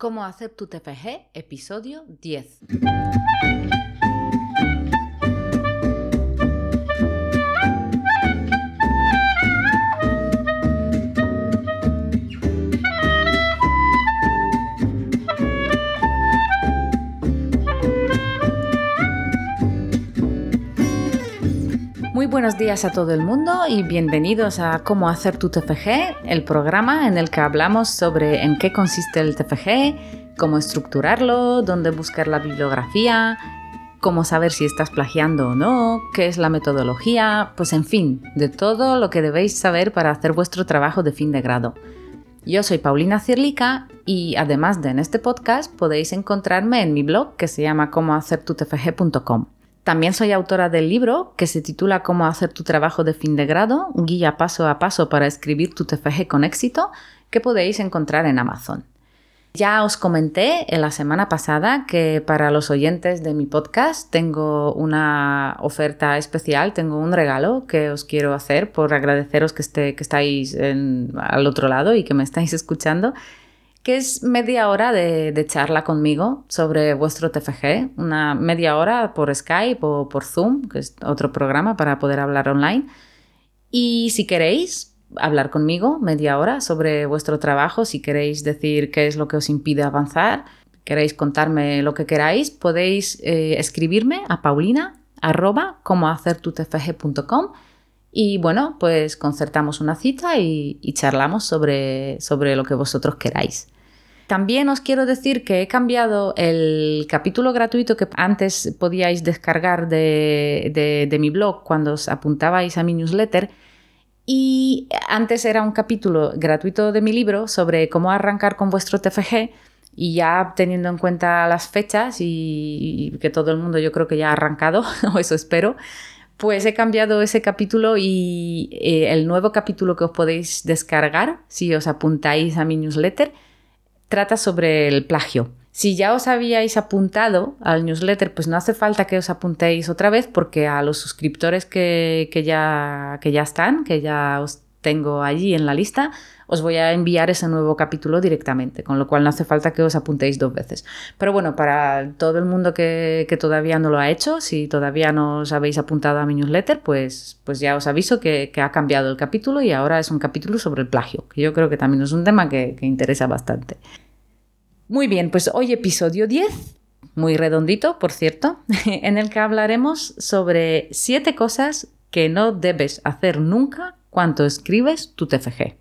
Cómo hacer tu TFG, episodio 10. Buenos días a todo el mundo y bienvenidos a Cómo hacer tu TFG, el programa en el que hablamos sobre en qué consiste el TFG, cómo estructurarlo, dónde buscar la bibliografía, cómo saber si estás plagiando o no, qué es la metodología, pues en fin, de todo lo que debéis saber para hacer vuestro trabajo de fin de grado. Yo soy Paulina Cirlica y además de en este podcast podéis encontrarme en mi blog que se llama comohacertutfg.com. También soy autora del libro que se titula Cómo hacer tu trabajo de fin de grado, guía paso a paso para escribir tu TFG con éxito, que podéis encontrar en Amazon. Ya os comenté en la semana pasada que para los oyentes de mi podcast tengo una oferta especial, tengo un regalo que os quiero hacer por agradeceros que, esté, que estáis al otro lado y que me estáis escuchando que es media hora de, charla conmigo sobre vuestro TFG, una media hora por Skype o por Zoom, que es otro programa para poder hablar online. Y si queréis hablar conmigo media hora sobre vuestro trabajo, si queréis decir qué es lo que os impide avanzar, queréis contarme lo que queráis, podéis eh, escribirme a paulina arroba y bueno, pues concertamos una cita y, charlamos sobre, sobre lo que vosotros queráis. También os quiero decir que he cambiado el capítulo gratuito que antes podíais descargar de, de, mi blog cuando os apuntabais a mi newsletter. Y antes era un capítulo gratuito de mi libro sobre cómo arrancar con vuestro TFG y ya teniendo en cuenta las fechas y, que todo el mundo yo creo que ya ha arrancado, o eso espero, pues he cambiado ese capítulo y eh, el nuevo capítulo que os podéis descargar si os apuntáis a mi newsletter trata sobre el plagio. Si ya os habíais apuntado al newsletter, pues no hace falta que os apuntéis otra vez porque a los suscriptores que, ya, que ya están, que ya os tengo allí en la lista, os voy a enviar ese nuevo capítulo directamente, con lo cual no hace falta que os apuntéis dos veces. Pero bueno, para todo el mundo que, todavía no lo ha hecho, si todavía no os habéis apuntado a mi newsletter, pues, pues ya os aviso que, ha cambiado el capítulo y ahora es un capítulo sobre el plagio, que yo creo que también es un tema que, que interesa bastante. Muy bien, pues hoy episodio 10 muy redondito, por cierto, en el que hablaremos sobre siete cosas que no debes hacer nunca cuando escribes tu TFG.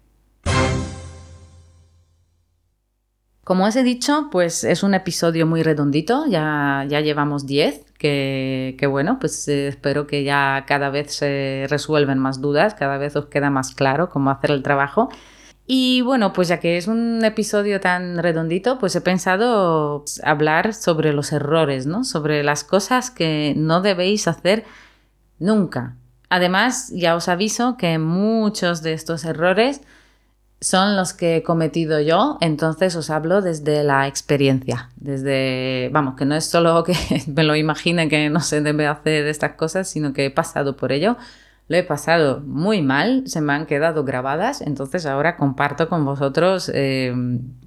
Como os he dicho, pues es un episodio muy redondito, ya, ya llevamos 10, que, bueno, pues eh, espero que ya cada vez se resuelven más dudas, cada vez os queda más claro cómo hacer el trabajo. Y bueno, pues ya que es un episodio tan redondito, pues he pensado hablar sobre los errores, ¿no? Sobre las cosas que no debéis hacer nunca. Además, ya os aviso que muchos de estos errores son los que he cometido yo, entonces os hablo desde la experiencia, desde, vamos, que no es solo que me lo imagine que no se debe hacer estas cosas, sino que he pasado por ello, lo he pasado muy mal, se me han quedado grabadas, entonces ahora comparto con vosotros eh,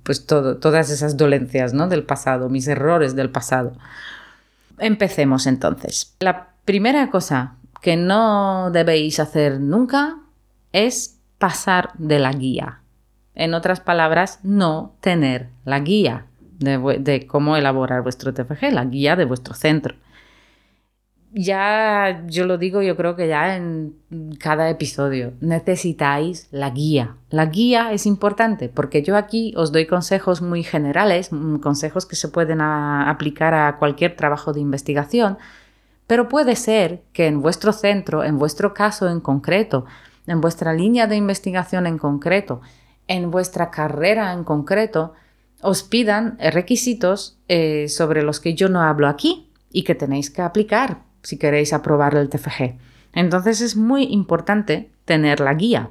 pues todas esas dolencias ¿no? del pasado, mis errores del pasado. Empecemos entonces. La primera cosa que no debéis hacer nunca es pasar de la guía. En otras palabras, no tener la guía de, cómo elaborar vuestro TFG, la guía de vuestro centro. Ya yo lo digo, yo creo que ya en cada episodio necesitáis la guía. La guía es importante porque yo aquí os doy consejos muy generales, mm, consejos que se pueden aplicar a cualquier trabajo de investigación, pero puede ser que en vuestro centro, en vuestro caso en concreto, en vuestra línea de investigación en concreto, en vuestra carrera en concreto, os pidan requisitos eh, sobre los que yo no hablo aquí y que tenéis que aplicar si queréis aprobar el TFG. Entonces es muy importante tener la guía.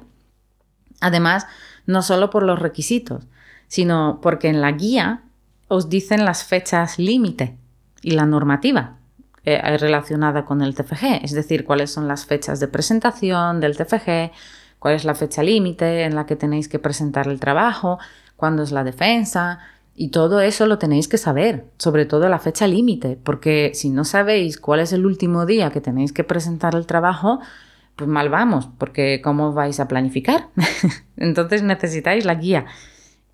Además, no solo por los requisitos, sino porque en la guía os dicen las fechas límite y la normativa. Eh, relacionada con el TFG, es decir, cuáles son las fechas de presentación del TFG, cuál es la fecha límite en la que tenéis que presentar el trabajo, cuándo es la defensa Y todo eso lo tenéis que saber, sobre todo la fecha límite, porque si no sabéis cuál es el último día que tenéis que presentar el trabajo, pues mal vamos, porque ¿cómo vais a planificar? Entonces necesitáis la guía.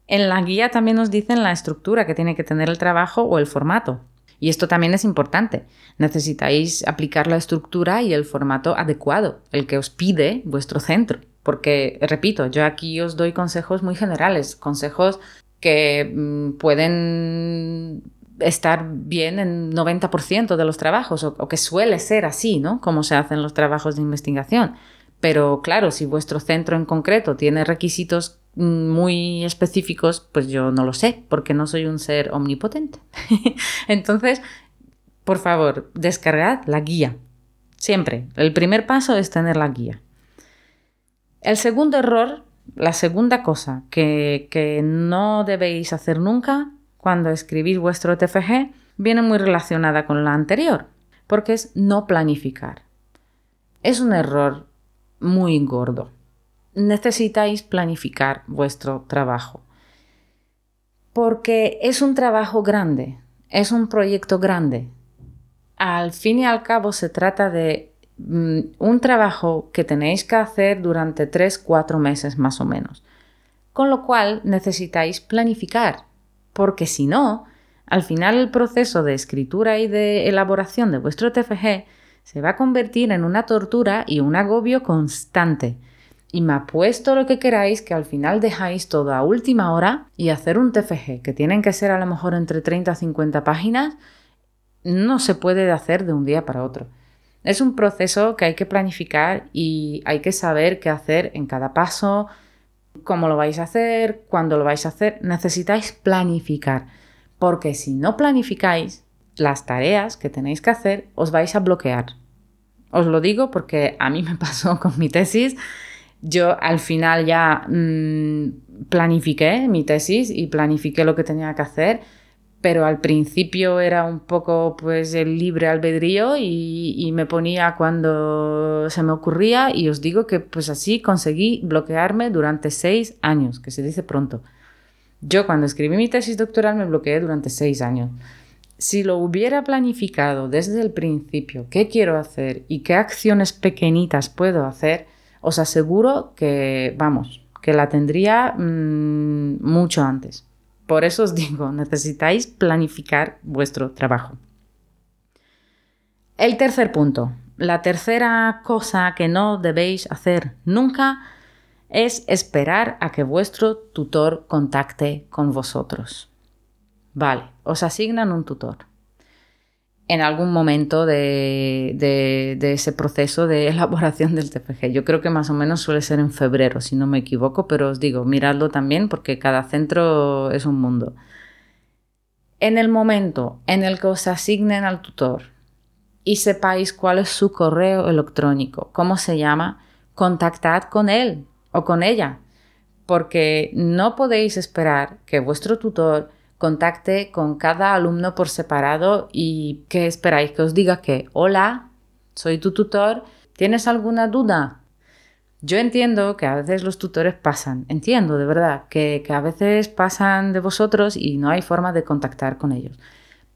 En la guía también nos dicen la estructura que tiene que tener el trabajo o el formato. Y esto también es importante. Necesitáis aplicar la estructura y el formato adecuado, el que os pide vuestro centro. Porque, repito, yo aquí os doy consejos muy generales, consejos que mm, pueden estar bien en 90% de los trabajos, o, o, que suele ser así, ¿no? Como se hacen los trabajos de investigación. Pero claro, si vuestro centro en concreto tiene requisitos muy específicos, pues yo no lo sé, porque no soy un ser omnipotente. Entonces, por favor, descargad la guía. Siempre. El primer paso es tener la guía. El segundo error, la segunda cosa que, que no debéis hacer nunca cuando escribís vuestro TFG, viene muy relacionada con la anterior, porque es no planificar. Es un error muy gordo. Necesitáis planificar vuestro trabajo. Porque es un trabajo grande, es un proyecto grande. Al fin y al cabo se trata de mm, un trabajo que tenéis que hacer durante 3-4 meses más o menos. Con lo cual necesitáis planificar, porque si no, al final el proceso de escritura y de elaboración de vuestro TFG se va a convertir en una tortura y un agobio constante. Y me apuesto lo que queráis que al final dejáis todo a última hora y hacer un TFG, que tienen que ser a lo mejor entre 30 a 50 páginas, no se puede hacer de un día para otro. Es un proceso que hay que planificar y hay que saber qué hacer en cada paso, cómo lo vais a hacer, cuándo lo vais a hacer. Necesitáis planificar, porque si no planificáis, las tareas que tenéis que hacer os vais a bloquear. Os lo digo porque a mí me pasó con mi tesis. Yo al final ya mmm, planifiqué mi tesis y planifiqué lo que tenía que hacer, pero al principio era un poco pues el libre albedrío y, y, me ponía cuando se me ocurría y os digo que pues así conseguí bloquearme durante seis años, que se dice pronto. Yo cuando escribí mi tesis doctoral me bloqueé durante seis años si lo hubiera planificado desde el principio, qué quiero hacer y qué acciones pequeñitas puedo hacer, os aseguro que, vamos, que la tendría mmm, mucho antes. Por eso os digo, necesitáis planificar vuestro trabajo. El tercer punto, la tercera cosa que no debéis hacer nunca es esperar a que vuestro tutor contacte con vosotros. Vale, os asignan un tutor. En algún momento de, ese proceso de elaboración del TFG. Yo creo que más o menos suele ser en febrero, si no me equivoco, pero os digo, miradlo también porque cada centro es un mundo. En el momento en el que os asignen al tutor y sepáis cuál es su correo electrónico, cómo se llama, contactad con él o con ella, porque no podéis esperar que vuestro tutor contacte con cada alumno por separado y ¿qué esperáis? Que os diga que, hola, soy tu tutor, ¿tienes alguna duda? Yo entiendo que a veces los tutores pasan, entiendo de verdad que, que a veces pasan de vosotros y no hay forma de contactar con ellos.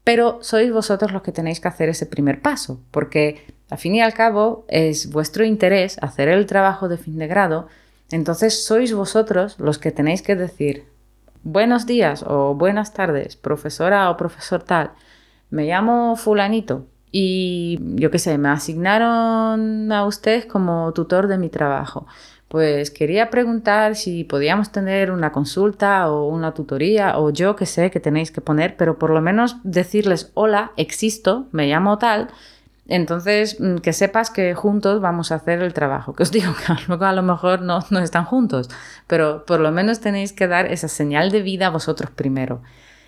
Pero sois vosotros los que tenéis que hacer ese primer paso, porque al fin y al cabo es vuestro interés hacer el trabajo de fin de grado, entonces sois vosotros los que tenéis que decir, buenos días o buenas tardes, profesora o profesor tal, me llamo fulanito y yo qué sé, me asignaron a usted como tutor de mi trabajo. Pues quería preguntar si podíamos tener una consulta o una tutoría o yo que sé que tenéis que poner, pero por lo menos decirles hola, existo, me llamo tal entonces, mm, que sepas que juntos vamos a hacer el trabajo. Que os digo que luego a lo mejor no, no están juntos, pero por lo menos tenéis que dar esa señal de vida a vosotros primero.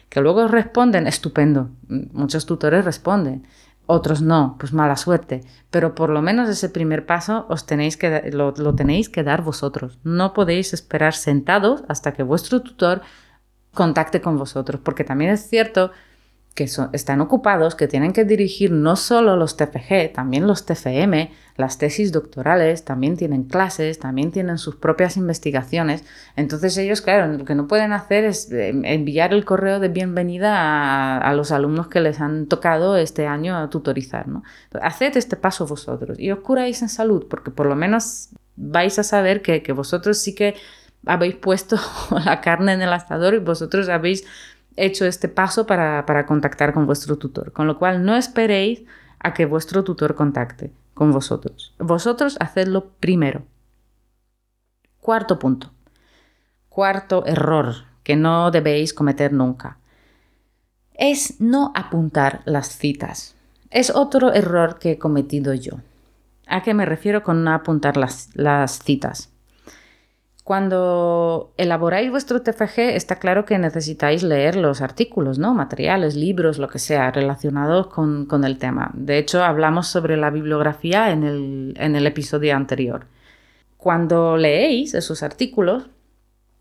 Que luego responden, estupendo. Mm, muchos tutores responden, otros no, pues mala suerte. Pero por lo menos ese primer paso os tenéis que, lo, lo tenéis que dar vosotros. No podéis esperar sentados hasta que vuestro tutor contacte con vosotros, porque también es cierto que están ocupados, que tienen que dirigir no solo los TFG, también los TFM, las tesis doctorales, también tienen clases, también tienen sus propias investigaciones. Entonces ellos, claro, lo que no pueden hacer es eh, enviar el correo de bienvenida a, los alumnos que les han tocado este año a tutorizar. ¿no? Haced este paso vosotros y os curáis en salud, porque por lo menos vais a saber que, que vosotros sí que habéis puesto la carne en el asador y vosotros habéis hecho este paso para, contactar con vuestro tutor. Con lo cual, no esperéis a que vuestro tutor contacte con vosotros. Vosotros hacedlo primero. Cuarto punto. Cuarto error que no debéis cometer nunca. Es no apuntar las citas. Es otro error que he cometido yo. ¿A qué me refiero con no apuntar las, las citas? Cuando elaboráis vuestro TFG está claro que necesitáis leer los artículos, ¿no? Materiales, libros, lo que sea, relacionados con, el tema. De hecho, hablamos sobre la bibliografía en el, episodio anterior. Cuando leéis esos artículos,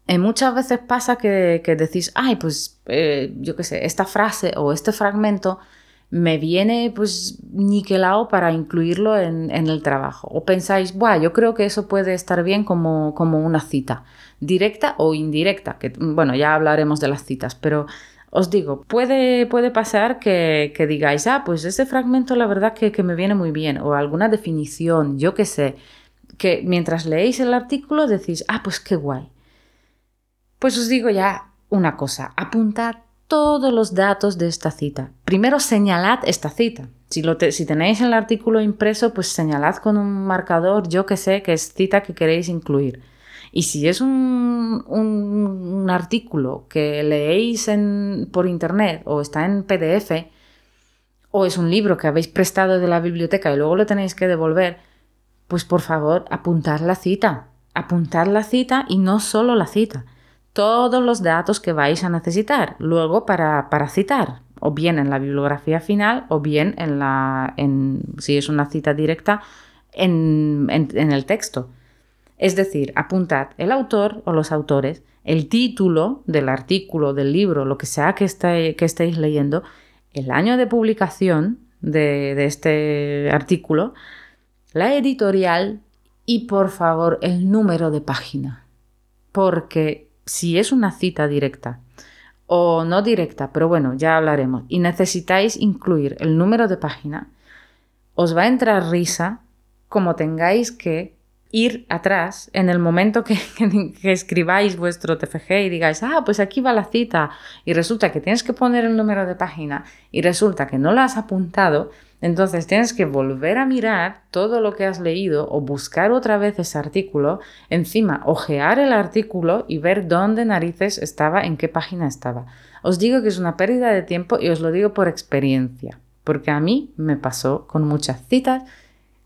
eh, muchas veces pasa que, decís, ay, pues eh, yo qué sé, esta frase o este fragmento me viene pues niquelado para incluirlo en, el trabajo. O pensáis, Buah, yo creo que eso puede estar bien como, como una cita, directa o indirecta, que bueno, ya hablaremos de las citas, pero os digo, puede, puede pasar que, digáis, ah, pues ese fragmento la verdad que, que me viene muy bien, o alguna definición, yo qué sé, que mientras leéis el artículo decís, ah, pues qué guay. Pues os digo ya una cosa, apuntad todos los datos de esta cita. Primero señalad esta cita. Si, lo tenéis el artículo impreso, pues señalad con un marcador, yo que sé, que es cita que queréis incluir. Y si es un, artículo que leéis por internet o está en PDF, o es un libro que habéis prestado de la biblioteca y luego lo tenéis que devolver, pues por favor apuntad la cita. Apuntad la cita y no solo la cita todos los datos que vais a necesitar luego para, citar, o bien en la bibliografía final o bien en la, en, si es una cita directa, en, el texto. Es decir, apuntad el autor o los autores, el título del artículo, del libro, lo que sea que, que estéis leyendo, el año de publicación de este artículo, la editorial y por favor el número de página. Porque si es una cita directa o no directa, pero bueno, ya hablaremos, y necesitáis incluir el número de página, os va a entrar risa como tengáis que ir atrás en el momento que, que, escribáis vuestro TFG y digáis, ah, pues aquí va la cita, y resulta que tienes que poner el número de página y resulta que no lo has apuntado, entonces tienes que volver a mirar todo lo que has leído o buscar otra vez ese artículo, encima ojear el artículo y ver dónde narices estaba, en qué página estaba. Os digo que es una pérdida de tiempo y os lo digo por experiencia, porque a mí me pasó con muchas citas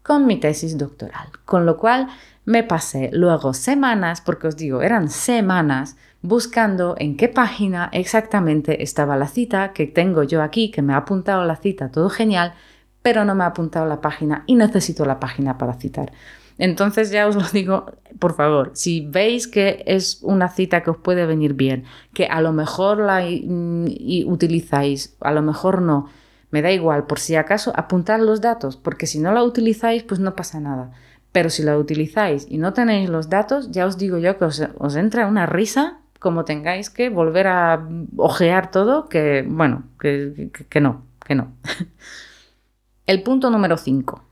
con mi tesis doctoral, con lo cual me pasé luego semanas, porque os digo, eran semanas, buscando en qué página exactamente estaba la cita que tengo yo aquí, que me ha apuntado la cita, todo genial, pero no me ha apuntado la página y necesito la página para citar. Entonces ya os lo digo, por favor, si veis que es una cita que os puede venir bien, que a lo mejor la utilizáis, a lo mejor no, me da igual, por si acaso apuntad los datos, porque si no la utilizáis, pues no pasa nada. Pero si la utilizáis y no tenéis los datos, ya os digo yo que os, entra una risa como tengáis que volver a ojear todo, que bueno, que, que no, que no. El punto número 5.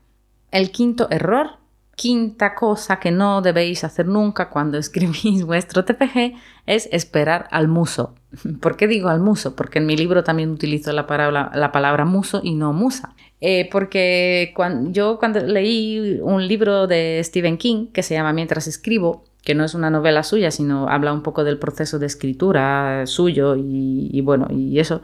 El quinto error, quinta cosa que no debéis hacer nunca cuando escribís vuestro TPG es esperar al muso. ¿Por qué digo al muso? Porque en mi libro también utilizo la palabra, la palabra muso y no musa. Eh, porque cuando, yo cuando leí un libro de Stephen King que se llama Mientras escribo, que no es una novela suya, sino habla un poco del proceso de escritura suyo y bueno, y eso,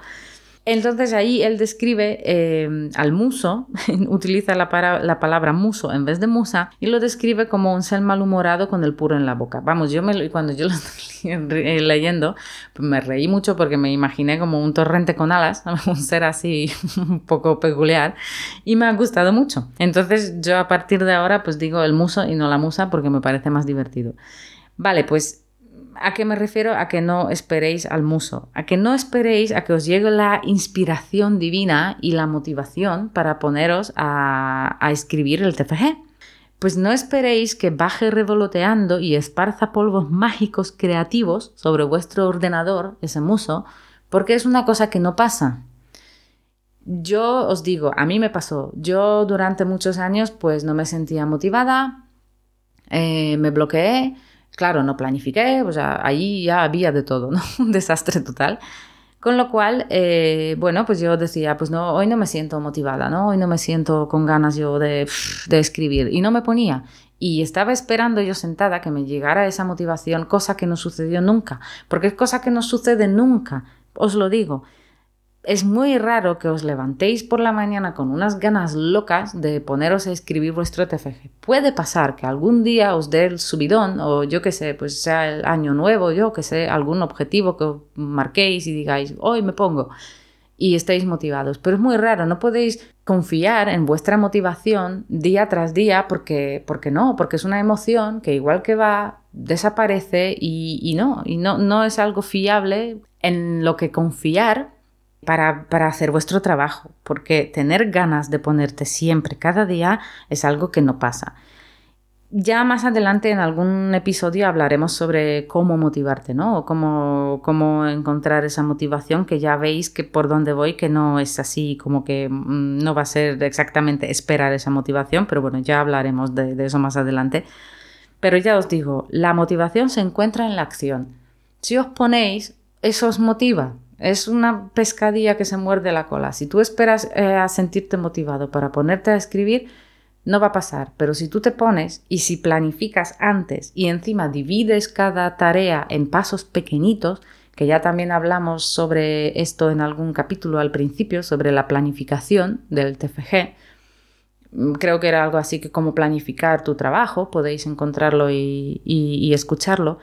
entonces ahí él describe eh, al muso, utiliza la, la, palabra muso en vez de musa, y lo describe como un ser malhumorado con el puro en la boca. Vamos, yo me, cuando yo lo estoy leyendo, pues me reí mucho porque me imaginé como un torrente con alas, un ser así un poco peculiar, y me ha gustado mucho. Entonces yo a partir de ahora pues digo el muso y no la musa porque me parece más divertido. Vale, pues ¿A qué me refiero? A que no esperéis al muso, a que no esperéis a que os llegue la inspiración divina y la motivación para poneros a, a escribir el TFG. Pues no esperéis que baje revoloteando y esparza polvos mágicos creativos sobre vuestro ordenador, ese muso, porque es una cosa que no pasa. Yo os digo, a mí me pasó, yo durante muchos años pues no me sentía motivada, eh, me bloqueé, claro, no planifiqué, pues ahí ya había de todo, ¿no? Un desastre total. Con lo cual, eh, bueno, pues yo decía, pues no, hoy no me siento motivada, ¿no? Hoy no me siento con ganas yo de escribir. Y no me ponía. Y estaba esperando yo sentada que me llegara esa motivación, cosa que no sucedió nunca. Porque es cosa que no sucede nunca, os lo digo es muy raro que os levantéis por la mañana con unas ganas locas de poneros a escribir vuestro TFG. Puede pasar que algún día os dé el subidón o yo que sé, pues sea el año nuevo, yo que sé, algún objetivo que os marquéis y digáis, hoy me pongo y estéis motivados. Pero es muy raro, no podéis confiar en vuestra motivación día tras día porque, porque no, porque es una emoción que igual que va, desaparece y, y no, y no, no es algo fiable en lo que confiar para, hacer vuestro trabajo, porque tener ganas de ponerte siempre, cada día, es algo que no pasa. Ya más adelante en algún episodio hablaremos sobre cómo motivarte, ¿no? O cómo, cómo encontrar esa motivación, que ya veis que por dónde voy, que no es así como que mm, no va a ser exactamente esperar esa motivación, pero bueno, ya hablaremos de, de eso más adelante. Pero ya os digo, la motivación se encuentra en la acción. Si os ponéis, eso os motiva, es una pescadilla que se muerde la cola. Si tú esperas eh, a sentirte motivado para ponerte a escribir, no va a pasar. Pero si tú te pones y si planificas antes y encima divides cada tarea en pasos pequeñitos, que ya también hablamos sobre esto en algún capítulo al principio, sobre la planificación del TFG, mm, creo que era algo así que como planificar tu trabajo, podéis encontrarlo y escucharlo.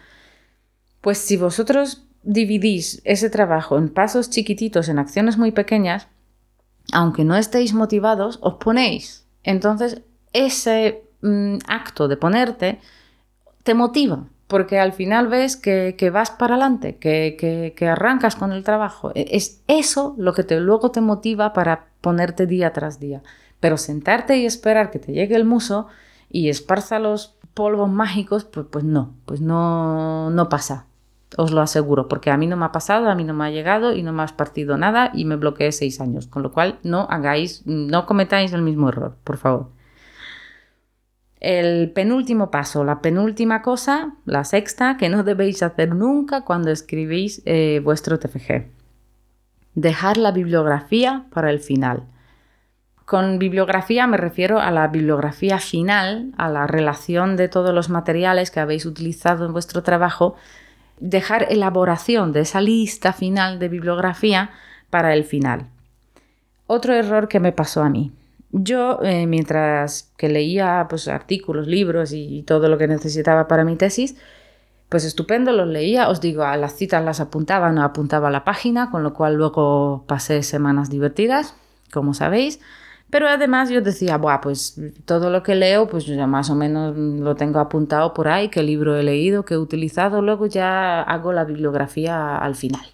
Pues si vosotros dividís ese trabajo en pasos chiquititos, en acciones muy pequeñas, aunque no estéis motivados, os ponéis. Entonces, ese mm, acto de ponerte te motiva, porque al final ves que, vas para adelante, que, arrancas con el trabajo. E, es eso lo que te, luego te motiva para ponerte día tras día. Pero sentarte y esperar que te llegue el muso y esparza los polvos mágicos, pues, pues no, pues no, no pasa os lo aseguro, porque a mí no me ha pasado, a mí no me ha llegado y no me has partido nada y me bloqueé seis años, con lo cual no hagáis, no cometáis el mismo error, por favor. El penúltimo paso, la penúltima cosa, la sexta, que no debéis hacer nunca cuando escribís eh, vuestro TFG. Dejar la bibliografía para el final. Con bibliografía me refiero a la bibliografía final, a la relación de todos los materiales que habéis utilizado en vuestro trabajo dejar elaboración de esa lista final de bibliografía para el final. Otro error que me pasó a mí. Yo, eh, mientras que leía pues, artículos, libros y, todo lo que necesitaba para mi tesis, pues estupendo, los leía, os digo, a las citas las apuntaba, no apuntaba a la página, con lo cual luego pasé semanas divertidas, como sabéis. Pero además yo decía, Buah, pues todo lo que leo, pues ya más o menos lo tengo apuntado por ahí, qué libro he leído, qué he utilizado, luego ya hago la bibliografía al final.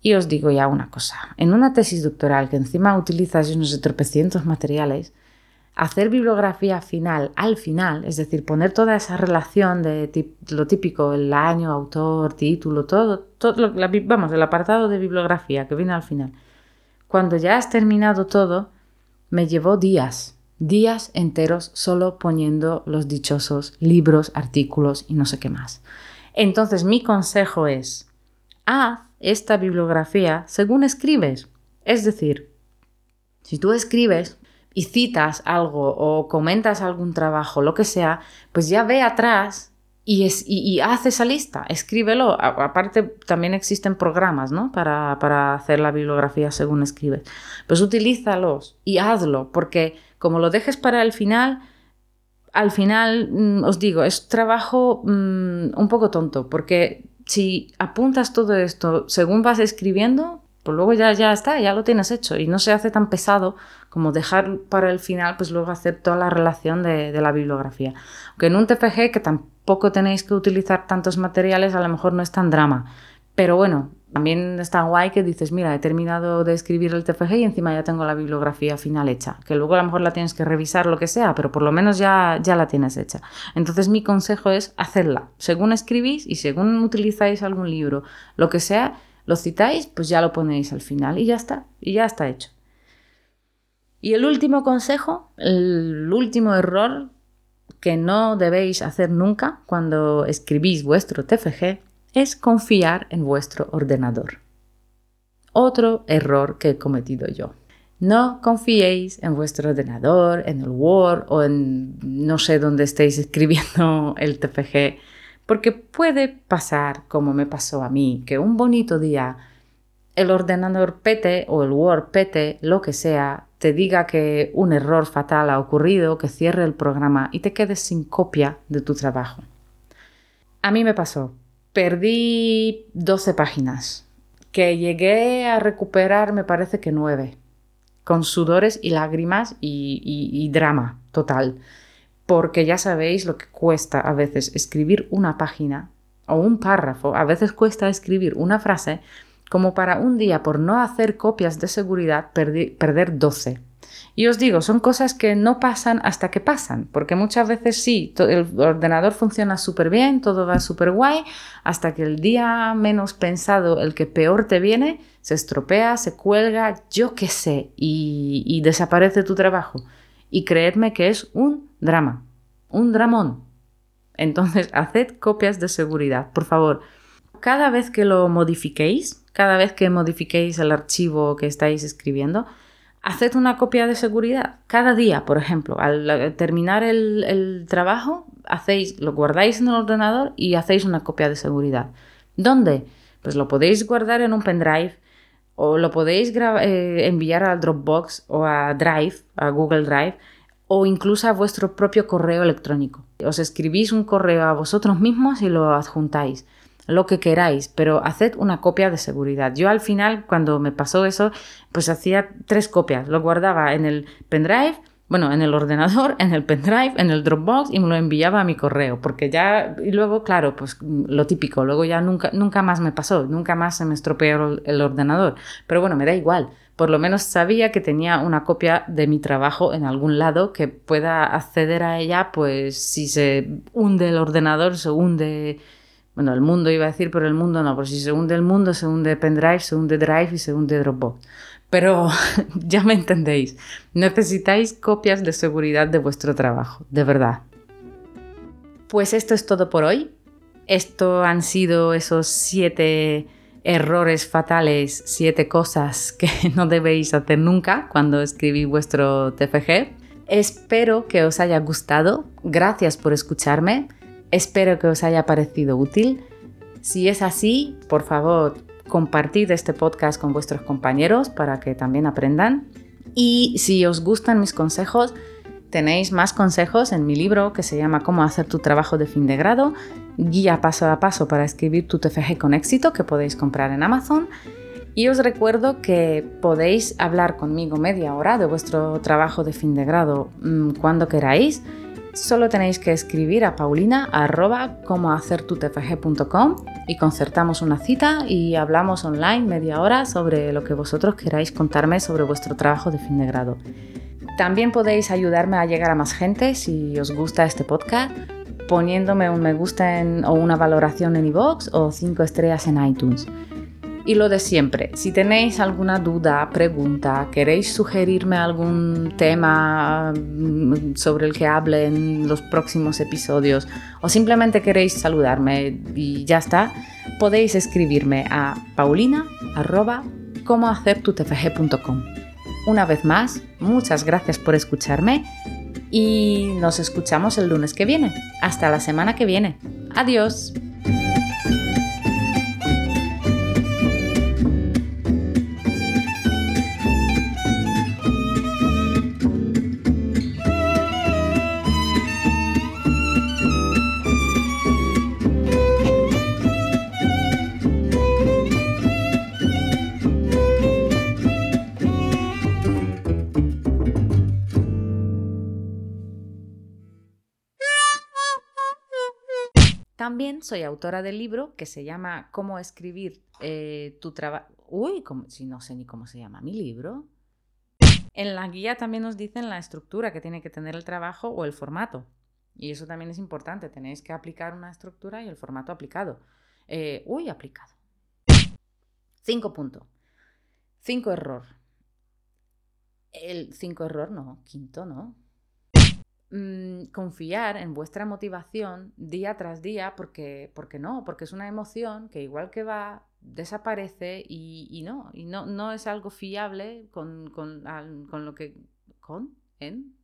Y os digo ya una cosa, en una tesis doctoral que encima utilizas unos tropecientos materiales, hacer bibliografía final al final, es decir, poner toda esa relación de lo típico, el año, autor, título, todo, todo vamos, el apartado de bibliografía que viene al final, cuando ya has terminado todo, me llevó días, días enteros solo poniendo los dichosos libros, artículos y no sé qué más. Entonces mi consejo es, haz esta bibliografía según escribes. Es decir, si tú escribes y citas algo o comentas algún trabajo, lo que sea, pues ya ve atrás y, es, y, haz esa lista, escríbelo. aparte, también existen programas ¿no? para, para, hacer la bibliografía según escribes. Pues utilízalos y hazlo, porque como lo dejes para el final, al final, mm, os digo, es trabajo mm, un poco tonto, porque si apuntas todo esto según vas escribiendo, pues luego ya, ya está, ya lo tienes hecho y no se hace tan pesado como dejar para el final, pues luego hacer toda la relación de, la bibliografía. Aunque en un TFG que tampoco tenéis que utilizar tantos materiales, a lo mejor no es tan drama. Pero bueno, también está guay que dices, mira, he terminado de escribir el TFG y encima ya tengo la bibliografía final hecha, que luego a lo mejor la tienes que revisar, lo que sea, pero por lo menos ya, ya la tienes hecha. Entonces mi consejo es hacerla. Según escribís y según utilizáis algún libro, lo que sea, lo citáis, pues ya lo ponéis al final y ya está, y ya está hecho. Y el último consejo, el último error que no debéis hacer nunca cuando escribís vuestro TFG es confiar en vuestro ordenador. Otro error que he cometido yo. No confiéis en vuestro ordenador, en el Word o en no sé dónde estéis escribiendo el TFG, porque puede pasar, como me pasó a mí, que un bonito día el ordenador pete o el Word pete, lo que sea, te diga que un error fatal ha ocurrido, que cierre el programa y te quedes sin copia de tu trabajo. A mí me pasó, Perdí 12 páginas, que llegué a recuperar me parece que 9, con sudores y lágrimas y, drama total, porque ya sabéis lo que cuesta a veces escribir una página o un párrafo, a veces cuesta escribir una frase como para un día por no hacer copias de seguridad perder 12. Y os digo, son cosas que no pasan hasta que pasan, porque muchas veces sí, el ordenador funciona súper bien, todo va súper guay, hasta que el día menos pensado, el que peor te viene, se estropea, se cuelga, yo qué sé, y, desaparece tu trabajo. Y creedme que es un drama, un dramón. Entonces, haced copias de seguridad, por favor. Cada vez que lo modifiquéis, cada vez que modifiquéis el archivo que estáis escribiendo, haced una copia de seguridad cada día, por ejemplo. Al terminar el, trabajo, hacéis, lo guardáis en el ordenador y hacéis una copia de seguridad. ¿Dónde? Pues lo podéis guardar en un pendrive o lo podéis eh, enviar al Dropbox o a Drive, a Google Drive, o incluso a vuestro propio correo electrónico. Os escribís un correo a vosotros mismos y lo adjuntáis lo que queráis, pero haced una copia de seguridad. Yo al final, cuando me pasó eso, pues hacía tres copias. Lo guardaba en el pendrive, bueno, en el ordenador, en el pendrive, en el Dropbox y me lo enviaba a mi correo, porque ya, y luego, claro, pues lo típico, luego ya nunca, nunca más me pasó, nunca más se me estropeó el ordenador. Pero bueno, me da igual. Por lo menos sabía que tenía una copia de mi trabajo en algún lado que pueda acceder a ella, pues si se hunde el ordenador, se hunde bueno, el mundo iba a decir, pero el mundo no, porque si se hunde el mundo, se hunde pendrive, se hunde drive y se hunde Dropbox. Pero ya me entendéis, necesitáis copias de seguridad de vuestro trabajo, de verdad. Pues esto es todo por hoy. Esto han sido esos siete errores fatales, siete cosas que no debéis hacer nunca cuando escribís vuestro TFG. Espero que os haya gustado. Gracias por escucharme. Espero que os haya parecido útil. Si es así, por favor, compartid este podcast con vuestros compañeros para que también aprendan. Y si os gustan mis consejos, tenéis más consejos en mi libro que se llama Cómo hacer tu trabajo de fin de grado, guía paso a paso para escribir tu TFG con éxito que podéis comprar en Amazon. Y os recuerdo que podéis hablar conmigo media hora de vuestro trabajo de fin de grado mm, cuando queráis Solo tenéis que escribir a paulina arroba y concertamos una cita y hablamos online media hora sobre lo que vosotros queráis contarme sobre vuestro trabajo de fin de grado. También podéis ayudarme a llegar a más gente si os gusta este podcast poniéndome un me gusta o una valoración en iVoox o cinco estrellas en iTunes. Y lo de siempre, si tenéis alguna duda, pregunta, queréis sugerirme algún tema mm, sobre el que hable en los próximos episodios o simplemente queréis saludarme y ya está, podéis escribirme a paulina Una vez más, muchas gracias por escucharme y nos escuchamos el lunes que viene. Hasta la semana que viene. Adiós. También soy autora del libro que se llama Cómo escribir eh, tu trabajo. Uy, si no sé ni cómo se llama mi libro. En la guía también nos dicen la estructura que tiene que tener el trabajo o el formato. Y eso también es importante. Tenéis que aplicar una estructura y el formato aplicado. Eh, uy, aplicado. Cinco puntos. Cinco error. El cinco error, no. Quinto, no. Mm, confiar en vuestra motivación día tras día, porque, porque no, porque es una emoción que igual que va, desaparece y, no, y no, no es algo fiable con, con, con lo que... ¿Con? ¿En?